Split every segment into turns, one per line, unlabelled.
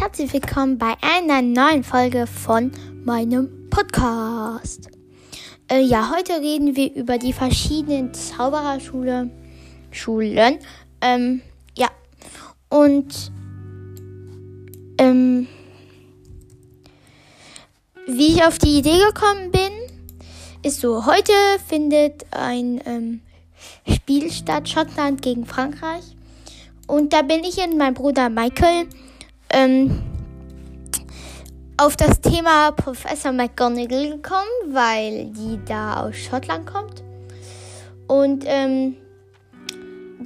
herzlich willkommen bei einer neuen Folge von meinem Podcast. Äh, ja, heute reden wir über die verschiedenen Zaubererschule Schulen. Ähm, ja. Und ähm, wie ich auf die Idee gekommen bin, ist so, heute findet ein ähm, Spiel statt, Schottland gegen Frankreich. Und da bin ich und mein Bruder Michael ähm, auf das Thema Professor McGonagall gekommen, weil die da aus Schottland kommt. Und ähm,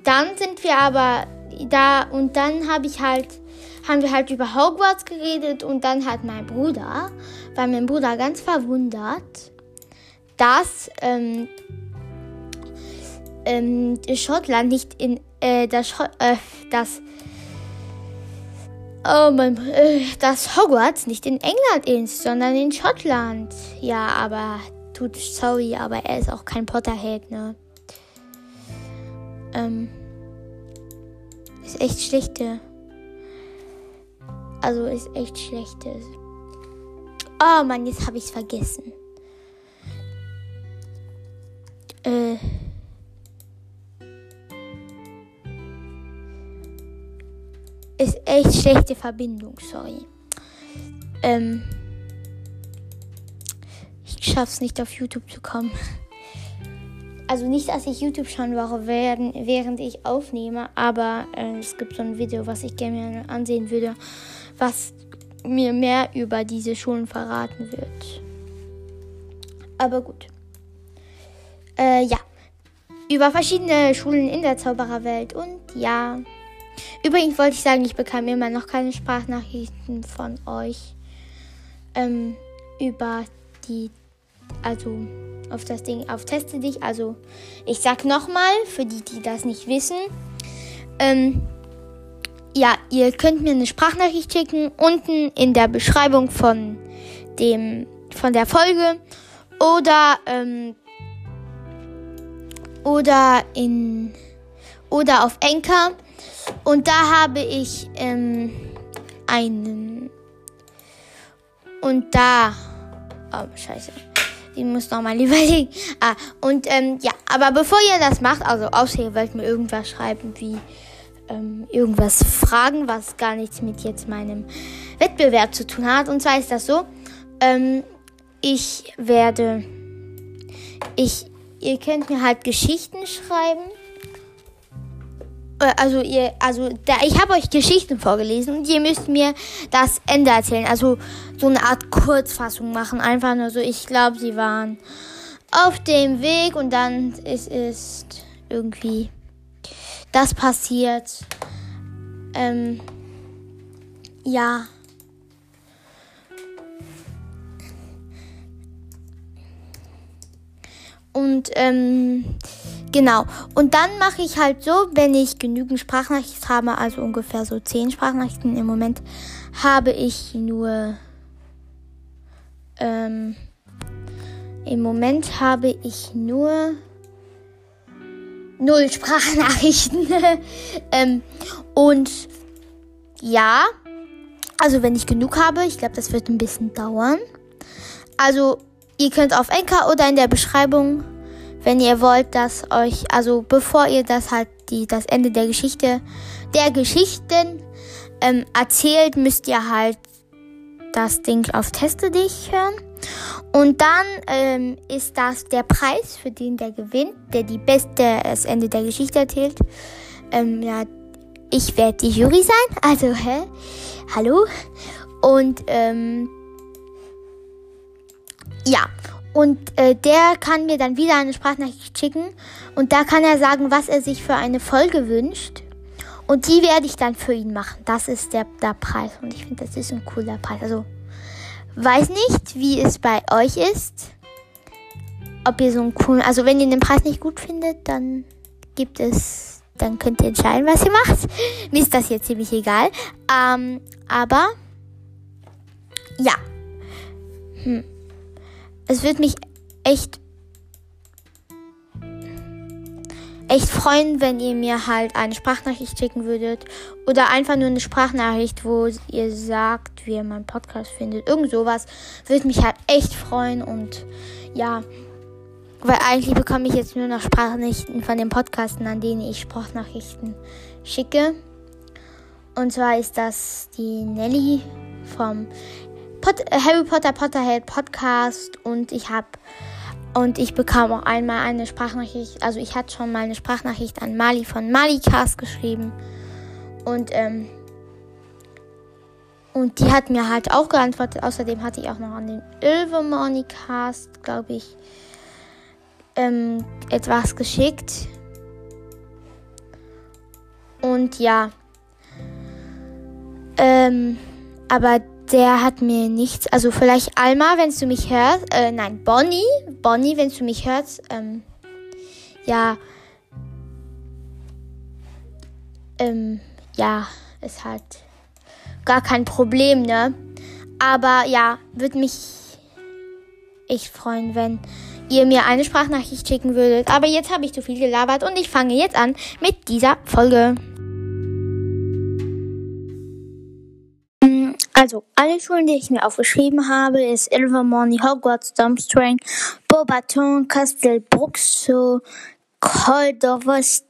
dann sind wir aber da und dann habe ich halt haben wir halt über Hogwarts geredet und dann hat mein Bruder, war mein Bruder ganz verwundert, dass ähm, ähm, Schottland nicht in äh, das, äh, das Oh mein, äh, dass Hogwarts nicht in England ist, sondern in Schottland. Ja, aber tut sorry, aber er ist auch kein Potterhead, ne? Ähm, ist echt schlechte. Also ist echt schlechtes. Oh Mann, jetzt habe ich's vergessen. Äh. Ist echt schlechte Verbindung, sorry. Ähm. Ich schaff's nicht auf YouTube zu kommen. Also nicht, dass ich YouTube schauen brauche, während, ich aufnehme, aber äh, es gibt so ein Video, was ich gerne ansehen würde, was mir mehr über diese Schulen verraten wird. Aber gut. Äh, ja. Über verschiedene Schulen in der Zaubererwelt und ja. Übrigens wollte ich sagen, ich bekam immer noch keine Sprachnachrichten von euch ähm, über die, also auf das Ding, auf Teste dich. Also ich sag nochmal, für die, die das nicht wissen, ähm, ja, ihr könnt mir eine Sprachnachricht schicken unten in der Beschreibung von dem, von der Folge oder ähm, oder in oder auf Enker und da habe ich ähm, einen. Und da. Oh, scheiße. Ich muss nochmal überlegen. Ah, und ähm, ja, aber bevor ihr das macht, also außer ihr wollt mir irgendwas schreiben, wie ähm, irgendwas fragen, was gar nichts mit jetzt meinem Wettbewerb zu tun hat. Und zwar ist das so, ähm, ich werde, ich, ihr könnt mir halt Geschichten schreiben also ihr, also da, ich habe euch Geschichten vorgelesen und ihr müsst mir das Ende erzählen. Also so eine Art Kurzfassung machen. Einfach nur so, ich glaube, sie waren auf dem Weg und dann ist, ist irgendwie das passiert. Ähm, ja. Und ähm, Genau. Und dann mache ich halt so, wenn ich genügend Sprachnachrichten habe, also ungefähr so 10 Sprachnachrichten im Moment, habe ich nur. Ähm, Im Moment habe ich nur null Sprachnachrichten. ähm, und ja, also wenn ich genug habe, ich glaube, das wird ein bisschen dauern. Also ihr könnt auf Enka oder in der Beschreibung wenn ihr wollt, dass euch, also bevor ihr das halt die, das Ende der Geschichte, der Geschichten ähm, erzählt, müsst ihr halt das Ding auf Teste dich hören. Und dann ähm, ist das der Preis für den, der gewinnt, der die beste das Ende der Geschichte erzählt. Ähm, ja, ich werde die Jury sein. Also, hä? Hallo? Und ähm, ja, und äh, der kann mir dann wieder eine Sprachnachricht schicken. Und da kann er sagen, was er sich für eine Folge wünscht. Und die werde ich dann für ihn machen. Das ist der, der Preis. Und ich finde, das ist ein cooler Preis. Also, weiß nicht, wie es bei euch ist. Ob ihr so einen coolen. Also, wenn ihr den Preis nicht gut findet, dann gibt es. Dann könnt ihr entscheiden, was ihr macht. Mir ist das jetzt ziemlich egal. Ähm, aber. Ja. Hm es wird mich echt echt freuen, wenn ihr mir halt eine Sprachnachricht schicken würdet. Oder einfach nur eine Sprachnachricht, wo ihr sagt, wie ihr meinen Podcast findet. Irgend sowas. Würde mich halt echt freuen. Und ja, weil eigentlich bekomme ich jetzt nur noch Sprachnachrichten von den Podcasten, an denen ich Sprachnachrichten schicke. Und zwar ist das die Nelly vom Pot Harry Potter Potterhead Podcast. Und ich habe und ich bekam auch einmal eine Sprachnachricht, also ich hatte schon mal eine Sprachnachricht an Mali von Malicast geschrieben. Und, ähm, und die hat mir halt auch geantwortet. Außerdem hatte ich auch noch an den Ilvermornicast, glaube ich, ähm, etwas geschickt. Und ja. Ähm, aber der hat mir nichts. Also vielleicht Alma, wenn du mich hörst. Äh, nein, Bonnie. Bonnie, wenn du mich hörst. Ähm, ja. Ähm, ja, ist halt gar kein Problem, ne? Aber ja, würde mich echt freuen, wenn ihr mir eine Sprachnachricht schicken würdet. Aber jetzt habe ich zu viel gelabert und ich fange jetzt an mit dieser Folge. Also, alle Schulen, die ich mir aufgeschrieben habe, ist Ilvermorny, Hogwarts, Durmstrang, Beaubaton, Castel Bruxo, Coldovsteret,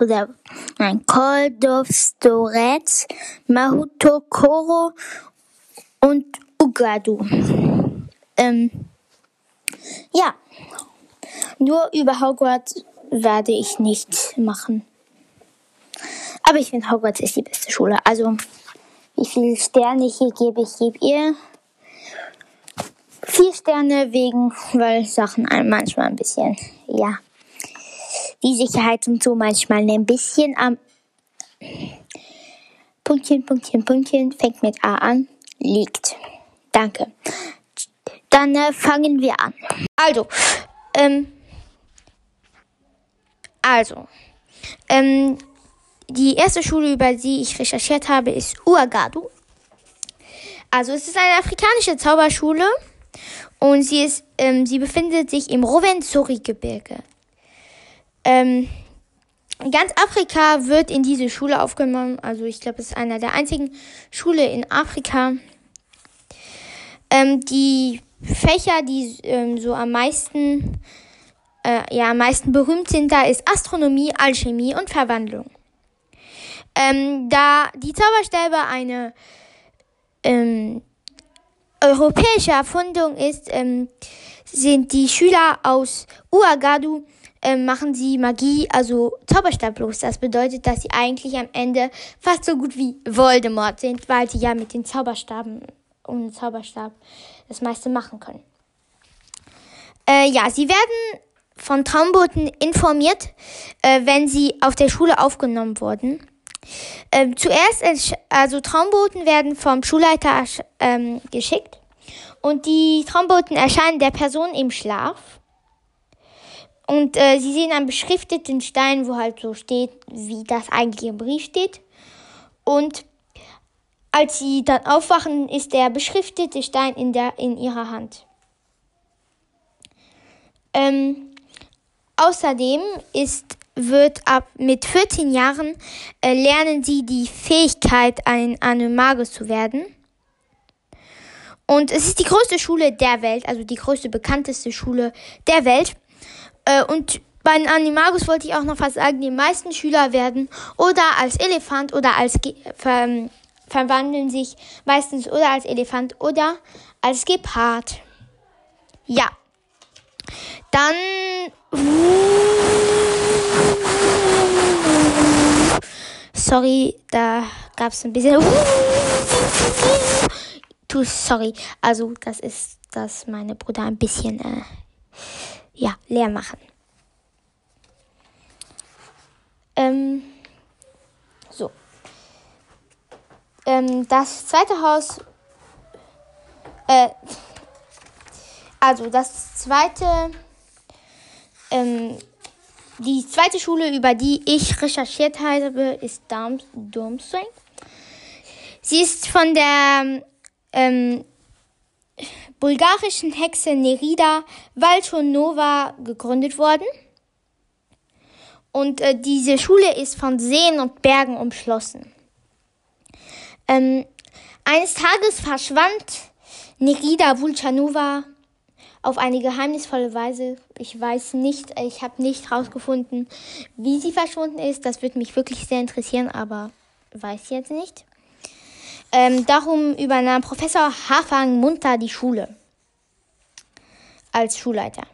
oder, nein, Coldovstoret, Mahuto Koro und Ugadu. Ähm, ja. Nur über Hogwarts werde ich nicht machen. Aber ich finde, Hogwarts ist die beste Schule. Also, wie viele Sterne ich hier gebe. Ich gebe ihr vier Sterne wegen, weil Sachen manchmal ein bisschen, ja, die Sicherheit und so manchmal ein bisschen am Punktchen, Punktchen, Punktchen fängt mit A an, liegt. Danke. Dann äh, fangen wir an. Also, ähm, also, ähm, die erste Schule, über die ich recherchiert habe, ist Uagadu. Also es ist eine afrikanische Zauberschule und sie ist, ähm, sie befindet sich im Rovenzori-Gebirge. Ähm, ganz Afrika wird in diese Schule aufgenommen. Also ich glaube, es ist einer der einzigen Schule in Afrika. Ähm, die Fächer, die ähm, so am meisten, äh, ja, am meisten berühmt sind, da ist Astronomie, Alchemie und Verwandlung. Ähm, da die Zauberstäbe eine ähm, europäische Erfundung ist, ähm, sind die Schüler aus Uagadu ähm, machen sie Magie, also Zauberstablos. Das bedeutet, dass sie eigentlich am Ende fast so gut wie Voldemort sind, weil sie ja mit den Zauberstaben und Zauberstab das meiste machen können. Äh, ja, sie werden von Traumboten informiert, äh, wenn sie auf der Schule aufgenommen wurden. Ähm, zuerst, also Traumboten werden vom Schulleiter ähm, geschickt und die Traumboten erscheinen der Person im Schlaf. Und äh, sie sehen einen beschrifteten Stein, wo halt so steht, wie das eigentlich im Brief steht. Und als sie dann aufwachen, ist der beschriftete Stein in, der, in ihrer Hand. Ähm, außerdem ist wird ab mit 14 Jahren äh, lernen sie die Fähigkeit, ein Animagus zu werden. Und es ist die größte Schule der Welt, also die größte, bekannteste Schule der Welt. Äh, und bei den Animagus wollte ich auch noch was sagen, die meisten Schüler werden oder als Elefant oder als Ge ver verwandeln sich meistens oder als Elefant oder als Gepard. Ja. Dann Sorry, da gab es ein bisschen. Too sorry. Also, das ist, dass meine Bruder ein bisschen, äh, ja, leer machen. Ähm, so. Ähm, das zweite Haus. Äh, also, das zweite. Ähm, die zweite Schule, über die ich recherchiert habe, ist Durmstrang. Sie ist von der ähm, bulgarischen Hexe Nerida Valchonova gegründet worden. Und äh, diese Schule ist von Seen und Bergen umschlossen. Ähm, eines Tages verschwand Nerida Vulchanova auf eine geheimnisvolle Weise. Ich weiß nicht, ich habe nicht herausgefunden, wie sie verschwunden ist. Das würde mich wirklich sehr interessieren, aber weiß jetzt nicht. Ähm, darum übernahm Professor Hafang munter die Schule als Schulleiter.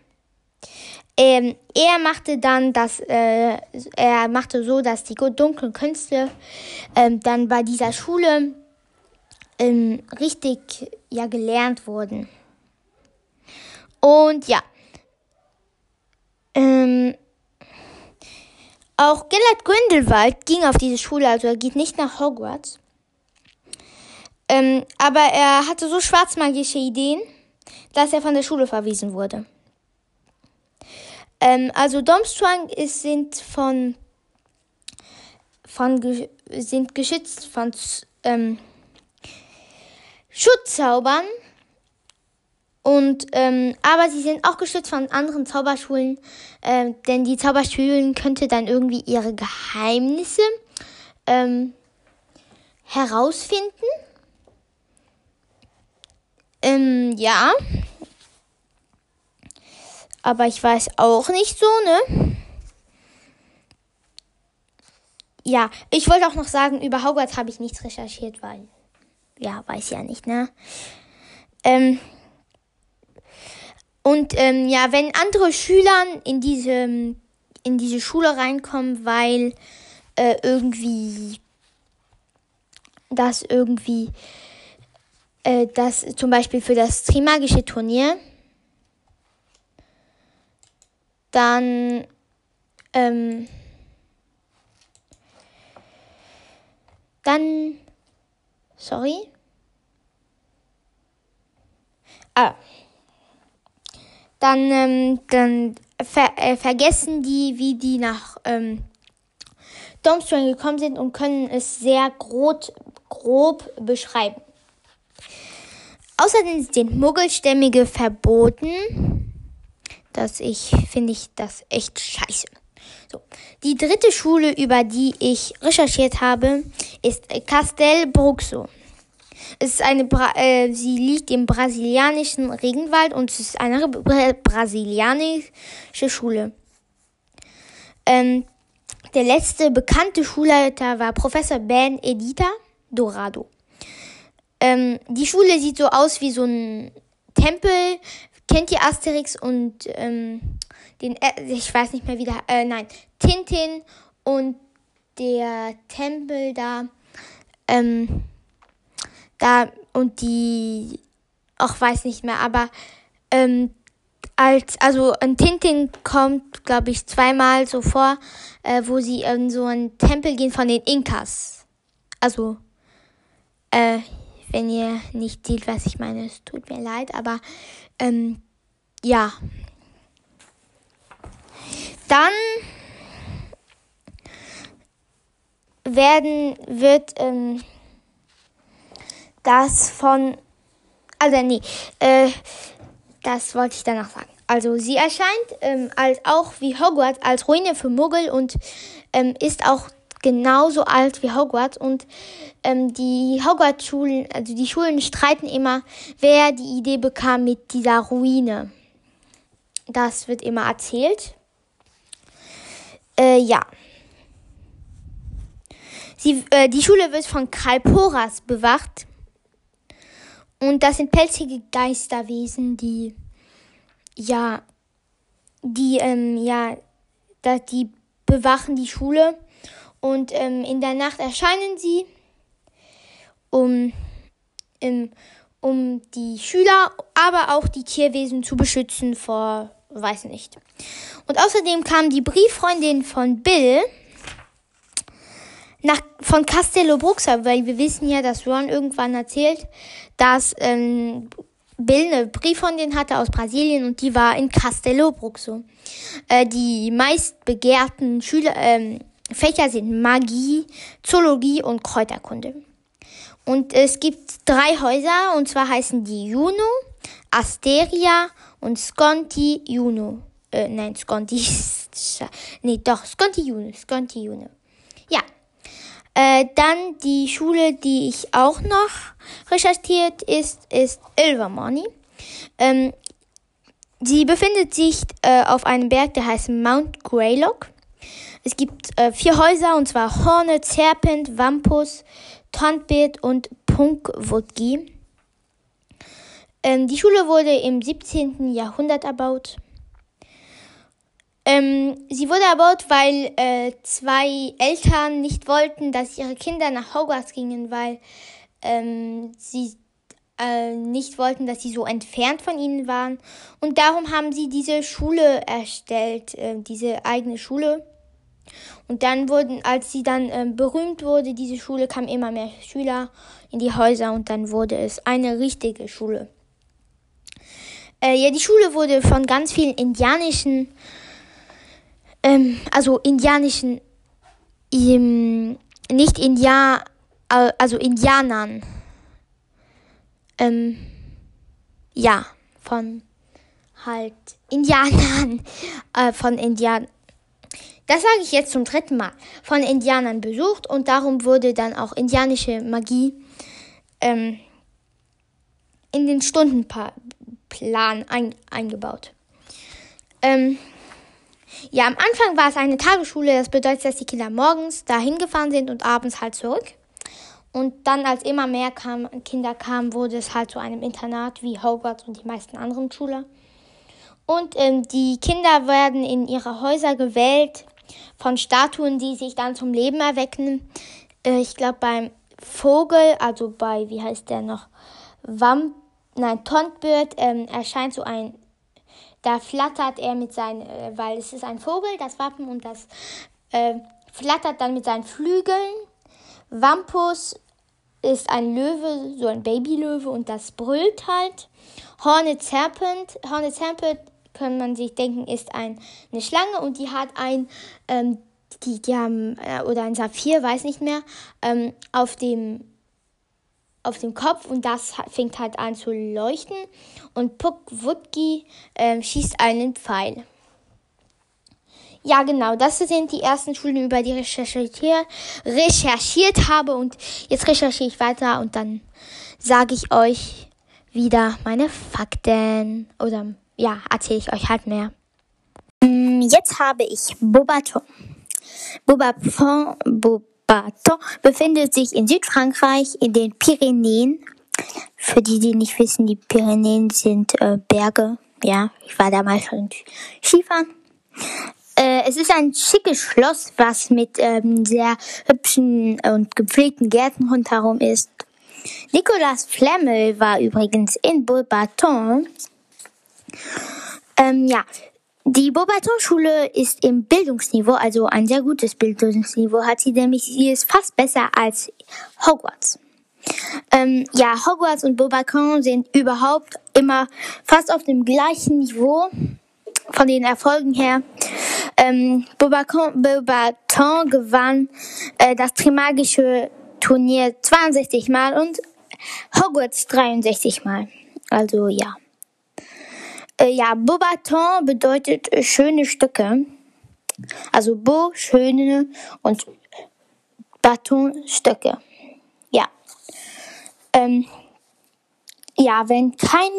Ähm, er machte dann das, äh, er machte so, dass die dunklen Künste ähm, dann bei dieser Schule ähm, richtig ja gelernt wurden. Und ja, ähm, auch Gellert Grindelwald ging auf diese Schule, also er geht nicht nach Hogwarts. Ähm, aber er hatte so schwarzmagische Ideen, dass er von der Schule verwiesen wurde. Ähm, also Domstrang ist, sind von, von sind geschützt von ähm, Schutzzaubern. Und ähm, aber sie sind auch geschützt von anderen Zauberschulen, ähm, denn die Zauberschulen könnte dann irgendwie ihre Geheimnisse ähm, herausfinden. Ähm, ja. Aber ich weiß auch nicht so, ne? Ja, ich wollte auch noch sagen, über Hogwarts habe ich nichts recherchiert, weil, ja, weiß ja nicht, ne? Ähm, und ähm, ja, wenn andere Schüler in diese, in diese Schule reinkommen, weil äh, irgendwie das irgendwie äh, das zum Beispiel für das Trimagische Turnier, dann ähm, dann sorry? Ah dann ähm, dann ver äh, vergessen die wie die nach ähm, Domstrang gekommen sind und können es sehr grob grob beschreiben Außerdem sind Muggelstämmige verboten. Das ich finde ich das echt scheiße. So. Die dritte Schule, über die ich recherchiert habe, ist Castel Bruxo. Es ist eine Bra äh, sie liegt im brasilianischen Regenwald und es ist eine brasilianische Schule. Ähm, der letzte bekannte Schulleiter war Professor Ben Edita Dorado. Ähm, die Schule sieht so aus wie so ein Tempel. Kennt ihr Asterix und ähm, den, äh, ich weiß nicht mehr wie der, äh, nein, Tintin und der Tempel da, ähm, da und die, auch weiß nicht mehr, aber ähm, als, also ein Tintin kommt, glaube ich, zweimal so vor, äh, wo sie in so einen Tempel gehen von den Inkas. Also, äh, wenn ihr nicht seht, was ich meine. Es tut mir leid, aber ähm, ja. Dann werden, wird ähm, das von, also nee, äh, das wollte ich danach sagen. Also sie erscheint ähm, als auch wie Hogwarts als Ruine für Muggel und ähm, ist auch genauso alt wie Hogwarts und ähm, die Hogwarts-Schulen, also die Schulen streiten immer, wer die Idee bekam mit dieser Ruine. Das wird immer erzählt. Äh, ja. Sie, äh, die Schule wird von Kalporas bewacht. Und das sind pelzige Geisterwesen, die, ja, die, ähm, ja, da, die bewachen die Schule. Und ähm, in der Nacht erscheinen sie, um, ähm, um die Schüler, aber auch die Tierwesen zu beschützen vor, weiß nicht. Und außerdem kam die Brieffreundin von Bill nach, von Castello Bruxa, weil wir wissen ja, dass Ron irgendwann erzählt, dass ähm, Bill eine Brieffreundin hatte aus Brasilien und die war in Castello Bruxo. Äh, die meist begehrten Schüler, ähm, Fächer sind Magie, Zoologie und Kräuterkunde. Und es gibt drei Häuser, und zwar heißen die Juno, Asteria und Sconti Juno. äh, nein, Sconti, nee, doch, Sconti June, Sconti June. Äh, dann die Schule, die ich auch noch recherchiert ist, ist Ilvermorny. Ähm, sie befindet sich äh, auf einem Berg, der heißt Mount Greylock. Es gibt äh, vier Häuser, und zwar Hornet, Serpent, Wampus, Tontbeet und Punkwodgi. Ähm, die Schule wurde im 17. Jahrhundert erbaut. Ähm, sie wurde erbaut, weil äh, zwei Eltern nicht wollten, dass ihre Kinder nach Hogwarts gingen, weil ähm, sie äh, nicht wollten, dass sie so entfernt von ihnen waren. Und darum haben sie diese Schule erstellt, äh, diese eigene Schule. Und dann wurden, als sie dann äh, berühmt wurde, diese Schule, kamen immer mehr Schüler in die Häuser und dann wurde es eine richtige Schule. Äh, ja, die Schule wurde von ganz vielen indianischen ähm, also indianischen, ähm, nicht Indian, also Indianern, ähm, ja, von halt Indianern, äh, von Indianern, das sage ich jetzt zum dritten Mal, von Indianern besucht und darum wurde dann auch indianische Magie ähm, in den Stundenplan ein, eingebaut. Ähm, ja, am Anfang war es eine Tagesschule. Das bedeutet, dass die Kinder morgens dahin gefahren sind und abends halt zurück. Und dann, als immer mehr kam, Kinder kamen, wurde es halt zu einem Internat wie Hogwarts und die meisten anderen Schüler. Und ähm, die Kinder werden in ihre Häuser gewählt von Statuen, die sich dann zum Leben erwecken. Äh, ich glaube, beim Vogel, also bei, wie heißt der noch? Wamp, nein, Tontbird, ähm, erscheint so ein da flattert er mit seinen, äh, weil es ist ein Vogel, das Wappen, und das äh, flattert dann mit seinen Flügeln. Wampus ist ein Löwe, so ein Babylöwe, und das brüllt halt. Hornet Serpent, Hornet Serpent kann man sich denken, ist ein, eine Schlange und die hat ein, ähm, die, die haben, äh, oder ein Saphir, weiß nicht mehr, ähm, auf dem auf dem Kopf und das fängt halt an zu leuchten und Puck Wutki äh, schießt einen Pfeil. Ja, genau, das sind die ersten Schulen, über die ich recherchiert, recherchiert habe und jetzt recherchiere ich weiter und dann sage ich euch wieder meine Fakten oder ja, erzähle ich euch halt mehr. Mm, jetzt habe ich Bobaton. Bobaton, Bobaton Baton befindet sich in Südfrankreich in den Pyrenäen. Für die, die nicht wissen, die Pyrenäen sind äh, Berge. Ja, ich war damals schon Skifahren. Äh, es ist ein schickes Schloss, was mit ähm, sehr hübschen und gepflegten Gärten rundherum ist. Nicolas Flemmel war übrigens in Beaubaton. Ähm, ja, die Beaubaton-Schule ist im Bildungsniveau, also ein sehr gutes Bildungsniveau hat sie, nämlich sie ist fast besser als Hogwarts. Ähm, ja, Hogwarts und Beaubaton sind überhaupt immer fast auf dem gleichen Niveau von den Erfolgen her. Ähm, Beaubaton, Beaubaton gewann äh, das Trimagische Turnier 62 Mal und Hogwarts 63 Mal. Also ja. Äh, ja, Beaubaton bedeutet äh, schöne Stücke. Also Beau, schöne und Baton, Stücke. Ja. Ähm, ja, wenn kein,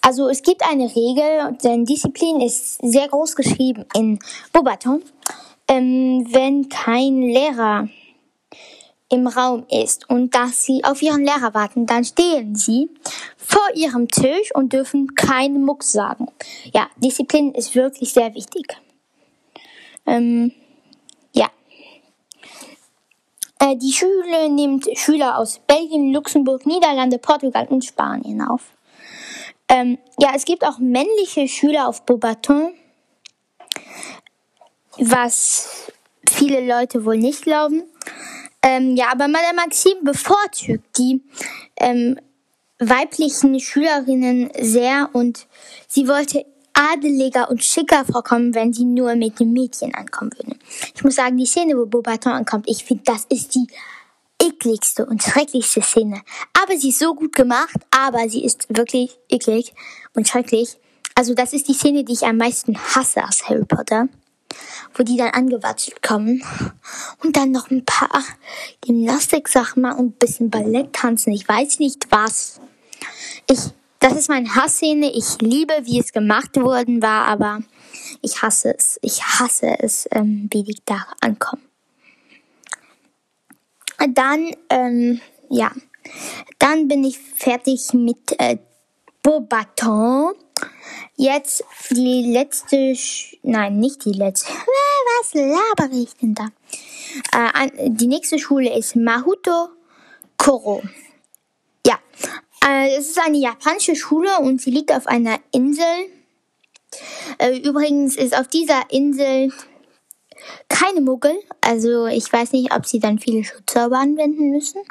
also es gibt eine Regel, denn Disziplin ist sehr groß geschrieben in Beaubaton. Ähm, wenn kein Lehrer im Raum ist und dass sie auf ihren Lehrer warten, dann stehen sie vor ihrem Tisch und dürfen keinen Muck sagen. Ja, Disziplin ist wirklich sehr wichtig. Ähm, ja. Äh, die Schule nimmt Schüler aus Belgien, Luxemburg, Niederlande, Portugal und Spanien auf. Ähm, ja, es gibt auch männliche Schüler auf Beaubaton, was viele Leute wohl nicht glauben. Ähm, ja, aber Madame Maxime bevorzugt die ähm, weiblichen Schülerinnen sehr und sie wollte adeliger und schicker vorkommen, wenn sie nur mit dem Mädchen ankommen würden. Ich muss sagen, die Szene, wo Beaubaton ankommt, ich finde, das ist die ekligste und schrecklichste Szene. Aber sie ist so gut gemacht, aber sie ist wirklich eklig und schrecklich. also das ist die Szene, die ich am meisten hasse aus Harry Potter, wo die dann angewatschelt kommen und dann noch ein paar Gymnastik-Sachen machen und ein bisschen Ballett tanzen. Ich weiß nicht was. Ich, das ist meine Hassszene. Ich liebe, wie es gemacht worden war, aber ich hasse es. Ich hasse es, ähm, wie die da ankommen. Dann, ähm, ja, dann bin ich fertig mit äh, Beaubaton. Jetzt die letzte, Sch nein, nicht die letzte. Was laber ich denn da? Äh, die nächste Schule ist Mahuto Koro. Ja, äh, es ist eine japanische Schule und sie liegt auf einer Insel. Äh, übrigens ist auf dieser Insel keine Muggel. Also ich weiß nicht, ob sie dann viele Schutzzauber anwenden müssen.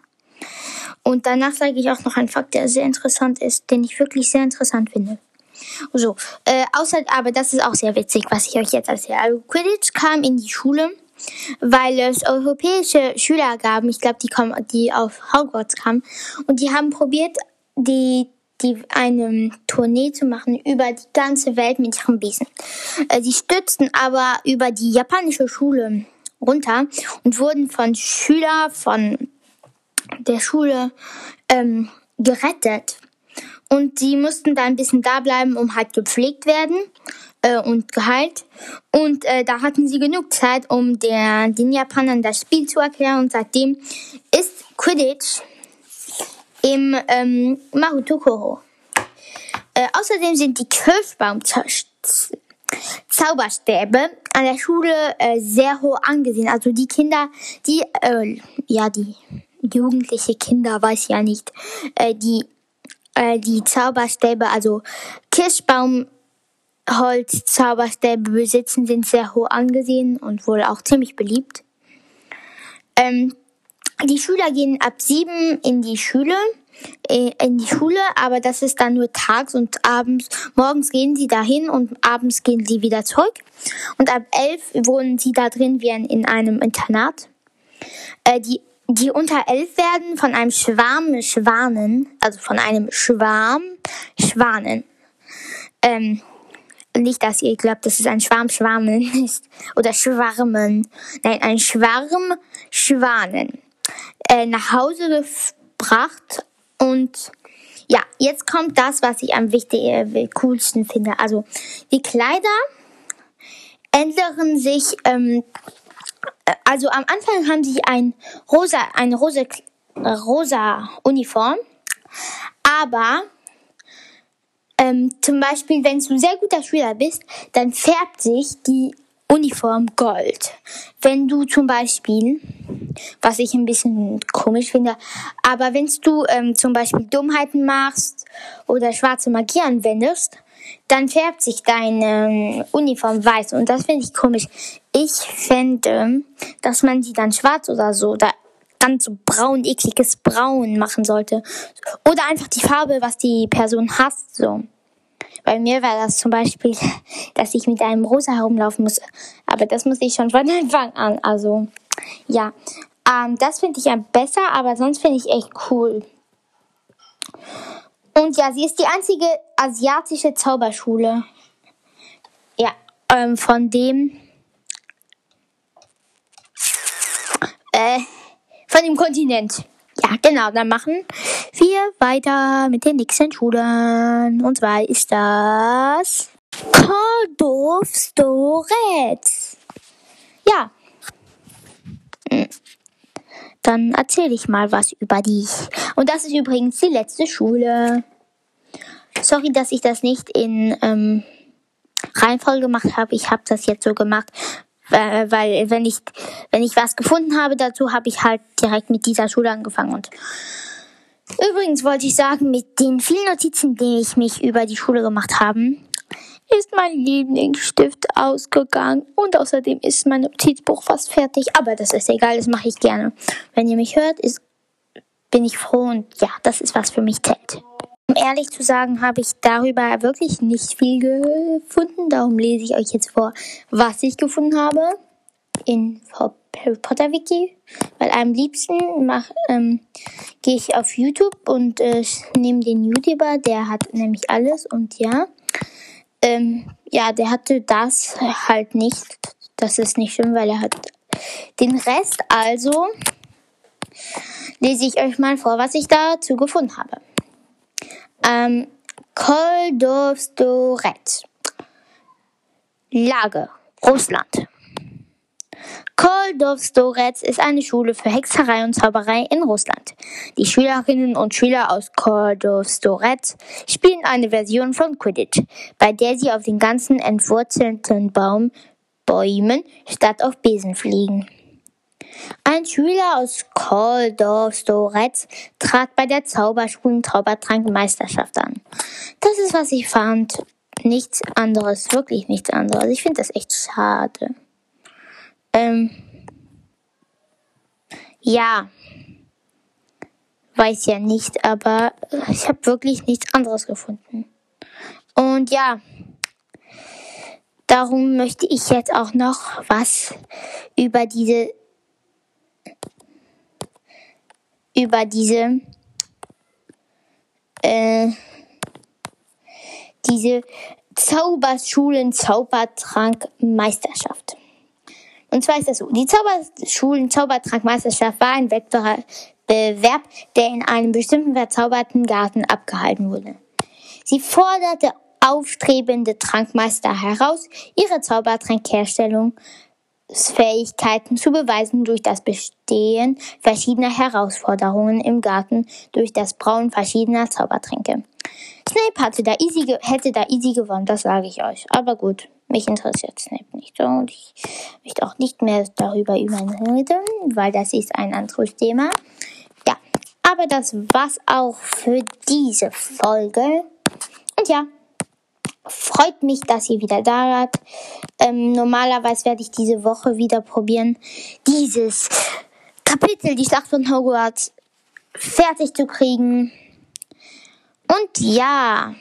Und danach sage ich auch noch einen Fakt, der sehr interessant ist, den ich wirklich sehr interessant finde. So, äh, außer, aber das ist auch sehr witzig, was ich euch jetzt erzähle. Also Quidditch kam in die Schule, weil es europäische Schüler gab, ich glaube, die kommen, die auf Hogwarts kamen, und die haben probiert, die die eine Tournee zu machen über die ganze Welt mit ihrem Besen. Äh, sie stützten aber über die japanische Schule runter und wurden von Schülern von der Schule ähm, gerettet. Und sie mussten da ein bisschen da bleiben, um halt gepflegt werden äh, und geheilt. Und äh, da hatten sie genug Zeit, um der, den Japanern das Spiel zu erklären. Und seitdem ist Quidditch im ähm, Mahutokoro. Äh, außerdem sind die Kirschbaum-Zauberstäbe an der Schule äh, sehr hoch angesehen. Also die Kinder, die, äh, ja, die jugendliche Kinder, weiß ja nicht, äh, die, äh, die Zauberstäbe, also Kirschbaumholz Zauberstäbe besitzen, sind sehr hoch angesehen und wohl auch ziemlich beliebt. Ähm, die Schüler gehen ab sieben in die Schule, äh, in die Schule, aber das ist dann nur tags und abends. Morgens gehen sie dahin und abends gehen sie wieder zurück. Und ab elf wohnen sie da drin wie in einem Internat. Äh, die die unter elf werden von einem Schwarm Schwanen, also von einem Schwarm Schwanen. Ähm, nicht, dass ihr glaubt, dass es ein Schwarm Schwanen ist oder Schwarmen. Nein, ein Schwarm Schwanen. Äh, nach Hause gebracht und ja, jetzt kommt das, was ich am wichtigsten, äh, coolsten finde. Also die Kleider ändern sich ähm, also am Anfang haben sie ein rosa, eine rosa, rosa Uniform, aber ähm, zum Beispiel, wenn du sehr guter Schüler bist, dann färbt sich die Uniform Gold. Wenn du zum Beispiel, was ich ein bisschen komisch finde, aber wenn du ähm, zum Beispiel Dummheiten machst oder schwarze Magie anwendest, dann färbt sich deine Uniform weiß und das finde ich komisch. Ich fände, dass man sie dann schwarz oder so oder ganz so braun, ekliges Braun machen sollte. Oder einfach die Farbe, was die Person hasst, so. Bei mir war das zum Beispiel, dass ich mit einem Rosa herumlaufen muss. Aber das muss ich schon von Anfang an. Also, ja. Ähm, das finde ich ja besser, aber sonst finde ich echt cool. Und ja, sie ist die einzige asiatische Zauberschule. Ja, ähm, von dem. Äh, von dem Kontinent. Ja, genau, dann machen wir weiter mit den nächsten Schulen. Und zwar ist das Cordov Storets. Ja. Dann erzähle ich mal was über dich. Und das ist übrigens die letzte Schule. Sorry, dass ich das nicht in ähm, Reihenfolge gemacht habe. Ich habe das jetzt so gemacht, weil, weil wenn ich wenn ich was gefunden habe dazu, habe ich halt direkt mit dieser Schule angefangen. Und übrigens wollte ich sagen, mit den vielen Notizen, die ich mich über die Schule gemacht habe, ist mein Lieblingsstift ausgegangen und außerdem ist mein Notizbuch fast fertig. Aber das ist egal, das mache ich gerne. Wenn ihr mich hört, ist, bin ich froh und ja, das ist was für mich zählt. Um ehrlich zu sagen, habe ich darüber wirklich nicht viel gefunden. Darum lese ich euch jetzt vor, was ich gefunden habe in Harry Potter Wiki. Weil am liebsten ähm, gehe ich auf YouTube und äh, nehme den YouTuber, der hat nämlich alles und ja. Ähm, ja, der hatte das halt nicht. Das ist nicht schlimm, weil er hat den Rest. Also lese ich euch mal vor, was ich dazu gefunden habe. Ähm, Koldovstoret. Lage. Russland. Koldovstorets ist eine Schule für Hexerei und Zauberei in Russland. Die Schülerinnen und Schüler aus Koldovstorets spielen eine Version von Quidditch, bei der sie auf den ganzen entwurzelten Baum, Bäumen statt auf Besen fliegen. Ein Schüler aus Koldovstorets trat bei der Zauberschulen Zaubertrankmeisterschaft an. Das ist, was ich fand. Nichts anderes, wirklich nichts anderes. Ich finde das echt schade. Ähm, ja, weiß ja nicht, aber ich habe wirklich nichts anderes gefunden. Und ja, darum möchte ich jetzt auch noch was über diese über diese äh, diese Zauberschulen Zaubertrank Meisterschaft. Und zwar ist das so. Die Zauberschulen Zaubertrankmeisterschaft war ein Wettbewerb, der in einem bestimmten verzauberten Garten abgehalten wurde. Sie forderte aufstrebende Trankmeister heraus, ihre Zaubertrankherstellungsfähigkeiten zu beweisen durch das Bestehen verschiedener Herausforderungen im Garten, durch das Brauen verschiedener Zaubertränke. Snape hatte da easy hätte da easy gewonnen, das sage ich euch. Aber gut, mich interessiert Snape nicht so und ich möchte auch nicht mehr darüber überreden, weil das ist ein anderes Thema. Ja, aber das war's auch für diese Folge. Und ja, freut mich, dass ihr wieder da wart. Ähm, normalerweise werde ich diese Woche wieder probieren, dieses Kapitel, die Schlacht von Hogwarts, fertig zu kriegen. Und ja.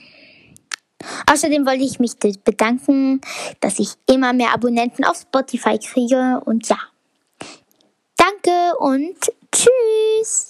Außerdem wollte ich mich bedanken, dass ich immer mehr Abonnenten auf Spotify kriege. Und ja. Danke und tschüss.